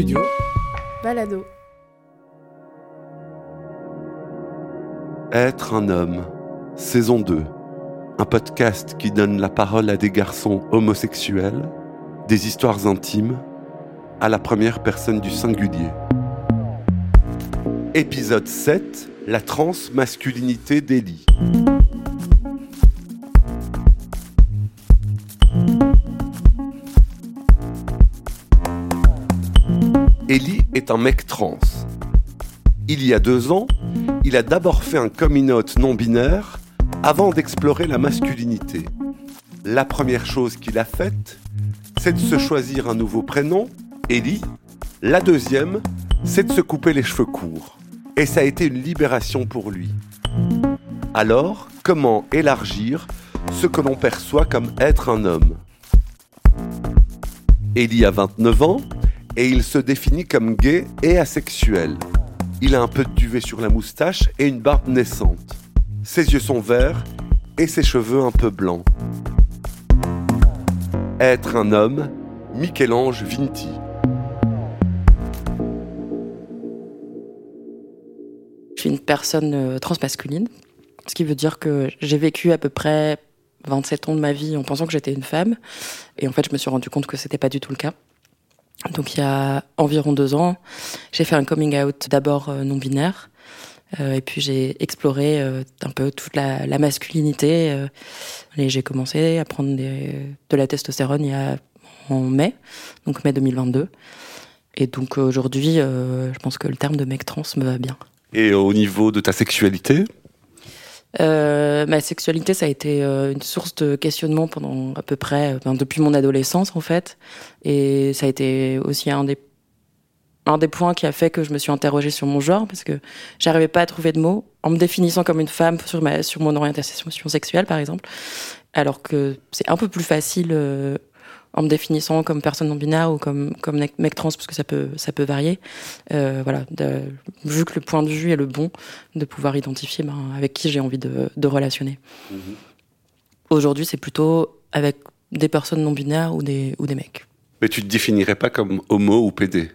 Studio. Balado. Être un homme, saison 2. Un podcast qui donne la parole à des garçons homosexuels, des histoires intimes, à la première personne du singulier. Épisode 7. La transmasculinité d'Elie. Ellie est un mec trans. Il y a deux ans, il a d'abord fait un coming out non binaire avant d'explorer la masculinité. La première chose qu'il a faite, c'est de se choisir un nouveau prénom, Ellie. La deuxième, c'est de se couper les cheveux courts. Et ça a été une libération pour lui. Alors, comment élargir ce que l'on perçoit comme être un homme? Ellie a 29 ans et il se définit comme gay et asexuel. Il a un peu de duvet sur la moustache et une barbe naissante. Ses yeux sont verts et ses cheveux un peu blancs. Être un homme, Michel-Ange Vinti. Je suis une personne euh, transmasculine, ce qui veut dire que j'ai vécu à peu près 27 ans de ma vie en pensant que j'étais une femme. Et en fait, je me suis rendu compte que c'était pas du tout le cas. Donc, il y a environ deux ans, j'ai fait un coming out d'abord euh, non binaire. Euh, et puis j'ai exploré euh, un peu toute la, la masculinité. euh, et j'ai commencé à prendre des- de la testostérone il y a, en mai, donc mai 2022. Et donc aujourd'hui, euh, je pense que le terme de mec trans me va bien. Et au niveau de ta sexualité, Euh, ma sexualité, ça a été euh, une source de questionnement pendant à peu près, ben, depuis mon adolescence en fait, et ça a été aussi un des un des points qui a fait que je me suis interrogée sur mon genre parce que j'arrivais pas à trouver de mots en me définissant comme une femme sur ma sur mon orientation sexuelle par exemple, alors que c'est un peu plus facile en me définissant comme personne non binaire ou comme comme mec, trans parce que ça peut ça peut varier. Euh, voilà, de- vu que le point de vue est le bon, de pouvoir identifier ben, avec qui j'ai envie de, de relationner. Aujourd'hui, c'est plutôt avec des personnes non binaires ou des, ou des mecs. mais tu te définirais pas comme homo ou PD.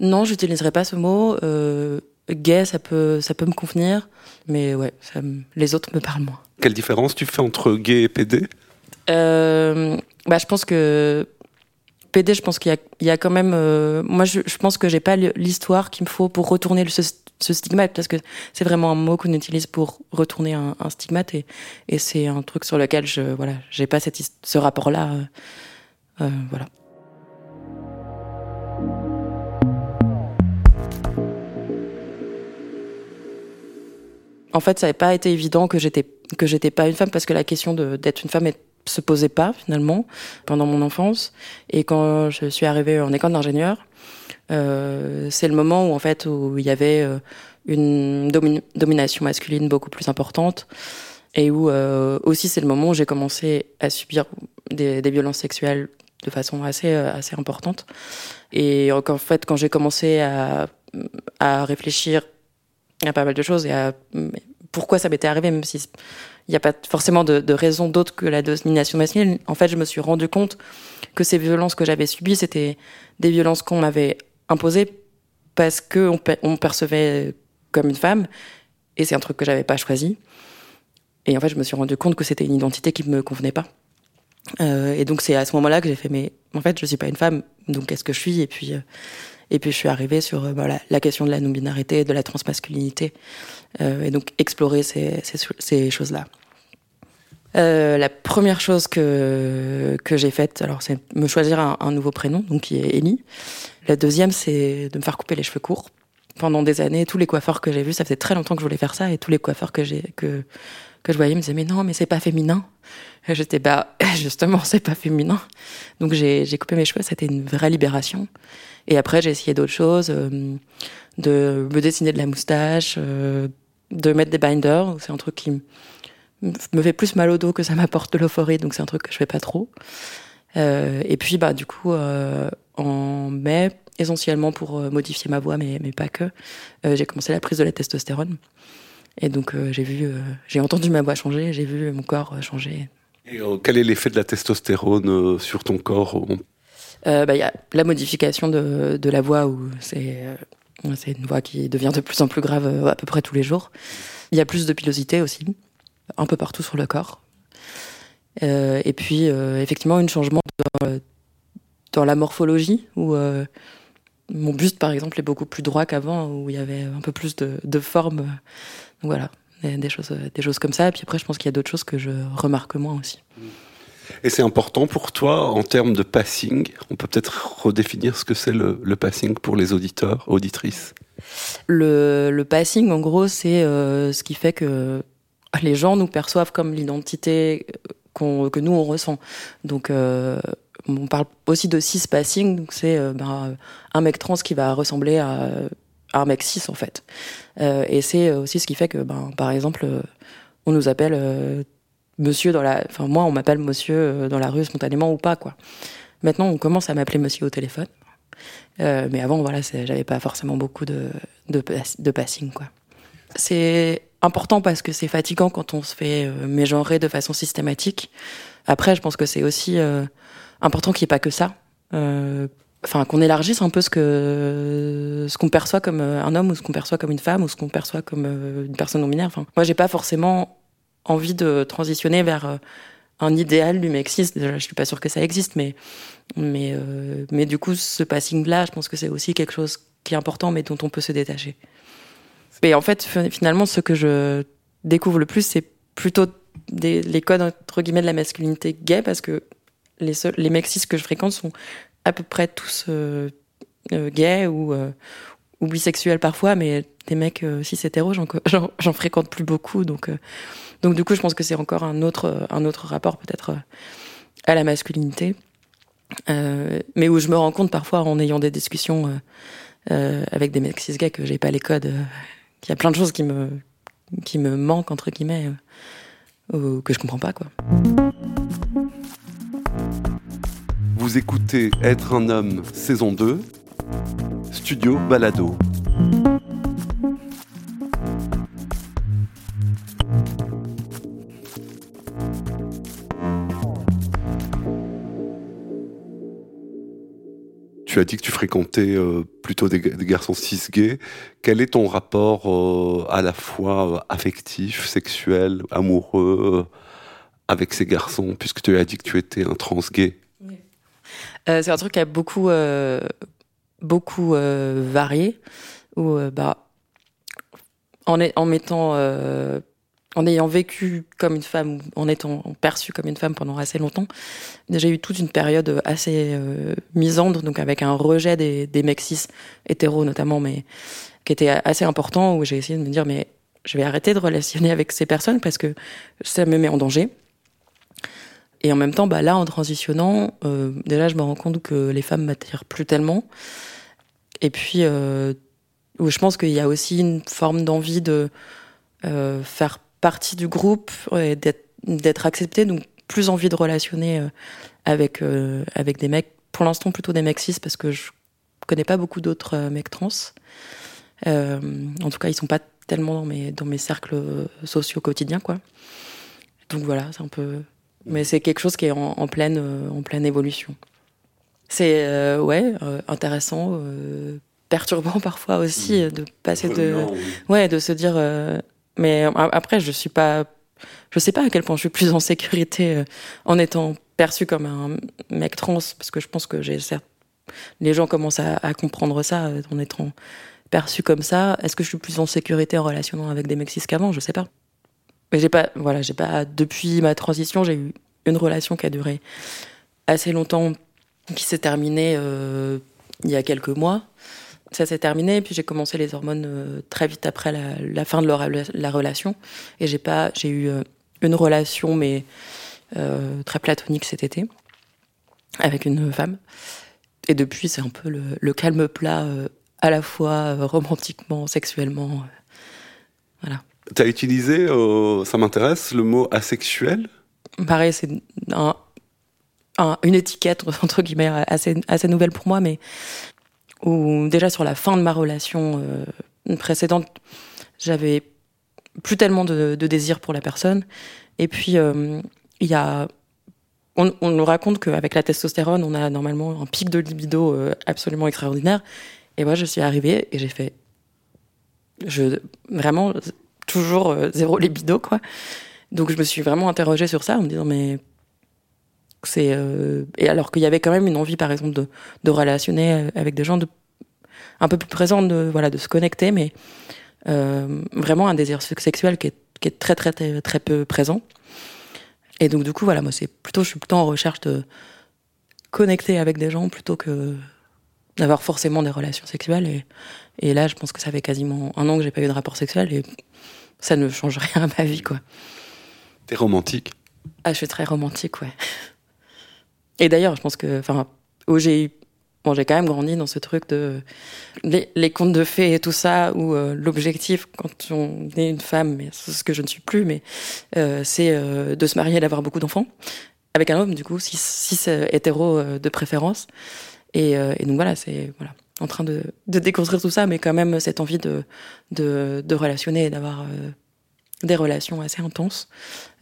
Non, j'utiliserai pas ce mot. Euh, gay, ça peut, ça peut me convenir, mais ouais, ça les autres me parlent moins. Quelle différence tu fais entre gay et PD Euh, bah, je pense que PD, je pense qu'il y y a quand même. euh, moi, je, pense que j'ai pas l'histoire qu'il me faut pour retourner ce, stigmate, parce que c'est vraiment un mot qu'on utilise pour retourner un, stigmate, et, c'est un truc sur lequel je voilà, j'ai pas cette, ce rapport-là. euh, euh, voilà. En fait, ça n'avait pas été évident que j'étais que j'étais pas une femme parce que la question d'être une femme est- se posait pas finalement pendant mon enfance. Et quand je suis arrivée en école d'ingénieur, euh, c'est le moment où en fait où il y avait euh, une domi- domination masculine beaucoup plus importante et où euh, aussi c'est le moment où j'ai commencé à subir des, violences sexuelles de façon assez assez importante. Et qu'en fait quand j'ai commencé à à réfléchir à pas mal de choses et à pourquoi ça m'était arrivé, même si il n'y a pas forcément de, raison d'autre que la domination masculine. En fait, je me suis rendu compte que ces violences que j'avais subies, c'était des violences qu'on m'avait imposées parce que on, percevait comme une femme, et c'est un truc que j'avais pas choisi. Et en fait, je me suis rendu compte que c'était une identité qui me convenait pas. Euh, et donc c'est à ce moment-là que j'ai fait, mais en fait, je suis pas une femme, donc qu'est-ce que je suis? Et puis, euh, et puis je suis arrivée sur euh, la question de la non-binarité, de la transmasculinité, euh, et donc explorer ces, choses-là. Euh, la première chose que, que j'ai faite, alors c'est me choisir un, un nouveau prénom, donc qui est Ellie. La deuxième, c'est de me faire couper les cheveux courts. Pendant des années, tous les coiffeurs que j'ai vus, ça faisait très longtemps que je voulais faire ça, et tous les coiffeurs que j'ai que que je voyais me disaient mais non, mais c'est pas féminin. J'étais bah justement, c'est pas féminin. Donc j'ai coupé mes cheveux, c'était une vraie libération. Et après, j'ai essayé d'autres choses, euh, de me dessiner de la moustache, euh, de mettre des binders. C'est un truc qui me fait plus mal au dos que ça m'apporte de l'euphorie, donc c'est un truc que je fais pas trop. Euh, et puis, bah, du coup, en mai, essentiellement pour modifier ma voix, mais, pas que, j'ai commencé la prise de la testostérone. Et donc, euh, j'ai vu, euh, j'ai entendu ma voix changer, j'ai vu mon corps euh, changer. Et quel est l'effet de la testostérone sur ton corps bah, il y a la modification de, de la voix où c'est c'est une voix qui devient de plus en plus grave à peu près tous les jours. Il y a plus de pilosité aussi, un peu partout sur le corps. Euh, et puis effectivement un changement dans, dans la morphologie où mon buste par exemple est beaucoup plus droit qu'avant où il y avait un peu plus de, de forme. Voilà, des, choses, des choses comme ça. Et puis après je pense qu'il y a d'autres choses que je remarque moins aussi. Et c'est important pour toi en termes de passing. On peut peut-être redéfinir ce que c'est le, le, passing pour les auditeurs, auditrices? Le, le passing, en gros, c'est euh, ce qui fait que les gens nous perçoivent comme l'identité que nous on ressent. Donc euh, on parle aussi de cis passing, c'est euh, ben, un mec trans qui va ressembler à un mec cis en fait. Euh, et c'est aussi ce qui fait que, ben, par exemple, on nous appelle euh, monsieur dans la, enfin moi on m'appelle monsieur euh, dans la rue spontanément ou pas quoi. Maintenant on commence à m'appeler monsieur au téléphone, euh, mais avant voilà j'avais pas forcément beaucoup de de, passing quoi. C'est important parce que c'est fatigant quand on se fait euh, mégenrer de façon systématique. Après je pense que c'est aussi euh, important qu'il n'y ait pas que ça. Euh, enfin qu'on élargisse un peu ce que ce qu'on perçoit comme un homme ou ce qu'on perçoit comme une femme ou ce qu'on perçoit comme une personne non binaire. Enfin, moi j'ai pas forcément envie de transitionner vers euh, un idéal du mexiste. Déjà, je suis pas sûre que ça existe, mais mais euh, mais du coup, ce passing-là, je pense que c'est aussi quelque chose qui est important, mais dont on peut se détacher. Et en fait, finalement, ce que je découvre le plus, c'est plutôt les codes entre guillemets de la masculinité gay, parce que les seuls, les que je fréquente sont à peu près tous euh, euh, gays ou euh, ou bisexuels parfois, mais des mecs euh, cis hétéros, j'en fréquente plus beaucoup, donc donc du coup, je pense que c'est encore un autre, un autre rapport peut-être à la masculinité, mais où je me rends compte parfois en ayant des discussions avec des mecs cis gays que j'ai pas les codes, qu'il y a plein de choses qui me, qui me manquent entre guillemets, ou que je comprends pas quoi. Vous écoutez Être un homme saison 2, Studio Balado. tu as dit que tu fréquentais euh, plutôt des, garçons cis gays. Quel est ton rapport euh, à la fois euh, affectif, sexuel, amoureux avec ces garçons, puisque tu as dit que tu étais un trans gay? C'est un truc qui a beaucoup, euh, beaucoup varié, où bah, en mettant en ayant vécu comme une femme, en étant perçue comme une femme pendant assez longtemps, j'ai eu toute une période assez euh, misandre, donc avec un rejet des, des mecs cis, hétéros notamment, mais qui était assez important, où j'ai essayé de me dire, mais je vais arrêter de relationner avec ces personnes parce que ça me met en danger. Et en même temps, bah, là, en transitionnant, euh, déjà, je me rends compte que les femmes m'attirent plus tellement. Et puis, euh, je pense qu'il y a aussi une forme d'envie de euh, faire partie du groupe et d'être accepté, donc plus envie de relationner avec, avec des mecs, pour l'instant plutôt des mecs cis, parce que je connais pas beaucoup d'autres mecs trans. En tout cas, ils sont pas tellement dans mes, dans mes cercles sociaux quotidiens, quoi. Donc voilà, c'est un peu. Mais c'est quelque chose qui est en, en pleine, en pleine évolution. C'est euh, ouais intéressant, euh, perturbant parfois aussi mmh. de passer de, oui. ouais, de se dire mais après, je suis pas, je sais pas à quel point je suis plus en sécurité euh, en étant perçu comme un mec trans, parce que je pense que j'ai certes, les gens commencent à, à comprendre ça euh, en étant perçu comme ça. Est-ce que je suis plus en sécurité en relationnant avec des mecs cis qu'avant? Je sais pas. Mais j'ai pas, voilà, j'ai pas, depuis ma transition, j'ai eu une relation qui a duré assez longtemps, qui s'est terminée euh, il y a quelques mois ça s'est terminé. Puis j'ai commencé les hormones euh, très vite après la, fin de la relation. Et j'ai pas, j'ai eu euh, une relation, mais très platonique cet été, avec une femme. Et depuis, c'est un peu le, le calme plat, à la fois romantiquement, sexuellement. Voilà. Tu as utilisé, ça m'intéresse, le mot asexuel? Pareil, c'est un, un, une étiquette, entre guillemets, assez, assez nouvelle pour moi, mais où déjà sur la fin de ma relation euh, précédente, j'avais plus tellement de, de, désir pour la personne. Et puis, euh, il y a on, nous raconte qu'avec la testostérone, on a normalement un pic de libido euh, absolument extraordinaire. Et moi, je suis arrivée et j'ai fait, je vraiment toujours euh, zéro libido quoi. Donc je me suis vraiment interrogée sur ça en me disant mais c'est euh, et alors qu'il y avait quand même une envie par exemple de, de relationner avec des gens de un peu plus présents de voilà de se connecter mais vraiment un désir sexuel qui est, qui est très très très très peu présent et donc, du coup, voilà, moi, c'est plutôt, je suis plutôt en recherche de connecter avec des gens plutôt que d'avoir forcément des relations sexuelles. Et, et là, je pense que ça fait quasiment un an que j'ai pas eu de rapport sexuel et ça ne change rien à ma vie, quoi. T'es romantique Ah, je suis très romantique, ouais. Et d'ailleurs, je pense que, enfin, où j'ai Bon, j'ai quand même grandi dans ce truc de les, contes de fées et tout ça, où euh, l'objectif, quand on est une femme, mais c'est ce que je ne suis plus, mais euh, c'est euh, de se marier et d'avoir beaucoup d'enfants avec un homme, du coup, si, si c'est hétéro de préférence. Et, et, donc voilà, c'est voilà, en train de, de, déconstruire tout ça, mais quand même cette envie de de, de relationner et d'avoir des relations assez intenses,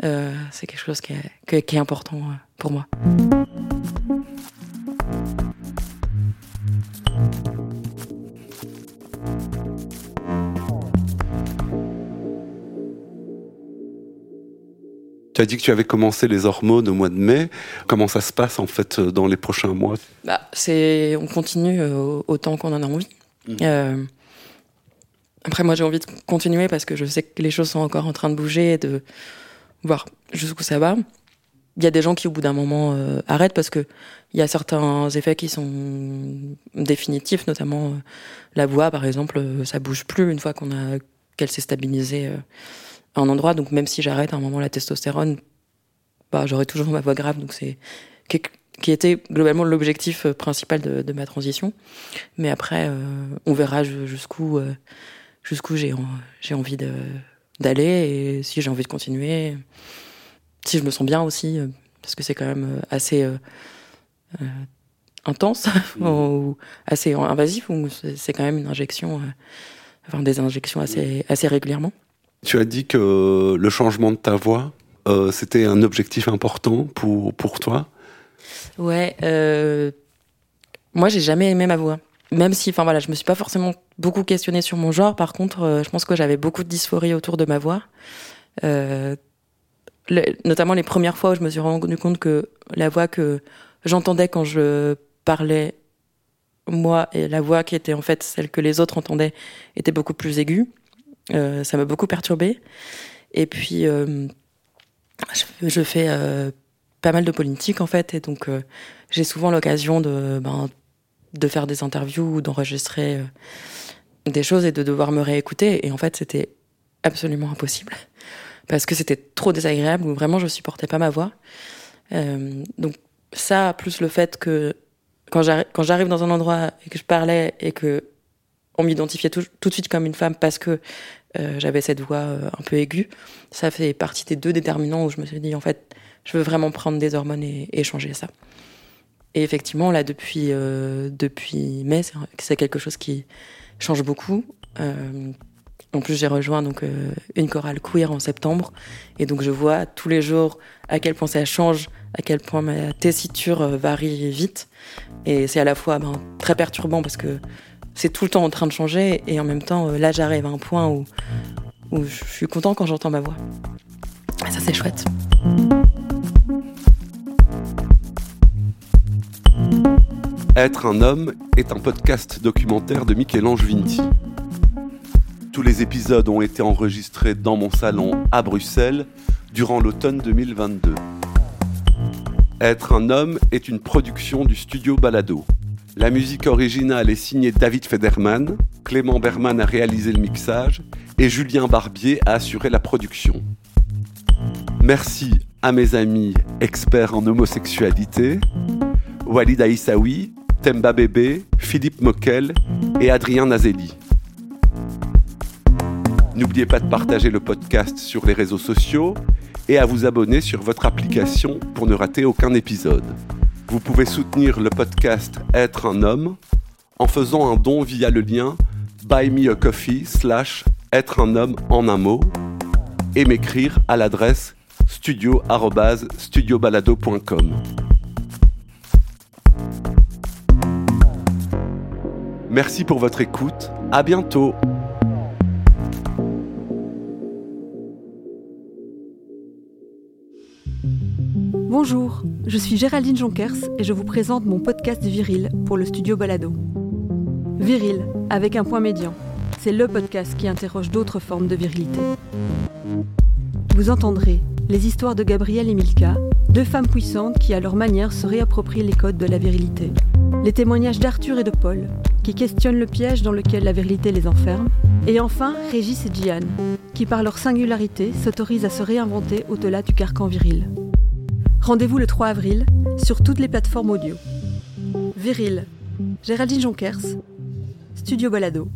c'est quelque chose qui est, qui est important pour moi. Tu as dit que tu avais commencé les hormones au mois de mai. Comment ça se passe en fait dans les prochains mois? Bah, c'est, on continue euh, autant qu'on en a envie. Mmh. Euh, après, moi, j'ai envie de continuer parce que je sais que les choses sont encore en train de bouger et de voir jusqu'où ça va. Il y a des gens qui, au bout d'un moment, euh, arrêtent parce que il y a certains effets qui sont définitifs, notamment la voix, par exemple, ça bouge plus une fois qu'on a qu'elle s'est stabilisée un endroit. Donc même si j'arrête à un moment la testostérone, bah, j'aurai toujours ma voix grave. Donc c'est qui était globalement l'objectif euh, principal de, de, ma transition. Mais après, euh, on verra jusqu'où euh, jusqu'où j'ai j'ai envie d'aller et si j'ai envie de continuer, si je me sens bien aussi, parce que c'est quand même assez intense mmh. ou assez invasif ou c'est quand même une injection, enfin des injections assez assez régulièrement. Tu as dit que le changement de ta voix, euh, c'était un objectif important pour, pour toi? Ouais. Euh, moi, j'ai jamais aimé ma voix. Même si, enfin voilà, je me suis pas forcément beaucoup questionnée sur mon genre. Par contre, euh, je pense que j'avais beaucoup de dysphorie autour de ma voix. Euh, notamment les premières fois où je me suis rendu compte que la voix que j'entendais quand je parlais moi et la voix qui était en fait celle que les autres entendaient était beaucoup plus aiguë. Euh, ça m'a beaucoup perturbée. Et puis, euh, je, fais euh, pas mal de politique en fait, et donc j'ai souvent l'occasion de, ben, de faire des interviews ou d'enregistrer des choses et de devoir me réécouter. Et en fait, c'était absolument impossible parce que c'était trop désagréable ou vraiment je supportais pas ma voix. donc ça, plus le fait que quand j'arrive dans un endroit et que je parlais et que on m'identifiait tout, de suite comme une femme parce que euh, j'avais cette voix euh, un peu aiguë. Ça fait partie des deux déterminants où je me suis dit, en fait, je veux vraiment prendre des hormones et, changer ça. Et effectivement, là, depuis, euh, mai, c'est quelque chose qui change beaucoup. En plus, j'ai rejoint donc une chorale queer en septembre, et donc je vois tous les jours à quel point ça change, à quel point ma tessiture varie vite, et c'est à la fois ben, très perturbant parce que c'est tout le temps en train de changer et en même temps, euh, là, j'arrive à un point où, je suis content quand j'entends ma voix. Et ça, c'est chouette. Être un homme est un podcast documentaire de Michel-Ange Vinti. Tous les épisodes ont été enregistrés dans mon salon à Bruxelles durant l'automne 2022. Être un homme est une production du studio Balado. La musique originale est signée David Federman, Clément Berman a réalisé le mixage et Julien Barbier a assuré la production. Merci à mes amis experts en homosexualité, Walid Aïssaoui, Temba Bébé, Philippe Moquel et Adrien Nazelli. N'oubliez pas de partager le podcast sur les réseaux sociaux et à vous abonner sur votre application pour ne rater aucun épisode. Vous pouvez soutenir le podcast Être un homme en faisant un don via le lien Buy Me a Coffee slash Être un homme en un mot et m'écrire à l'adresse studio@studiobalado.com. Merci pour votre écoute. À bientôt. Bonjour, je suis Géraldine Jonkers et je vous présente mon podcast Viril pour le studio Balado. Viril, avec un point médian, c'est le podcast qui interroge d'autres formes de virilité. Vous entendrez les histoires de Gabrielle et Milka, deux femmes puissantes qui à leur manière se réapproprient les codes de la virilité. Les témoignages d'Arthur et de Paul, qui questionnent le piège dans lequel la virilité les enferme. Et enfin, Régis et Diane, qui par leur singularité s'autorisent à se réinventer au-delà du carcan viril. Rendez-vous le 3 avril sur toutes les plateformes audio. Viril, Géraldine Jonkers, Studio Balado.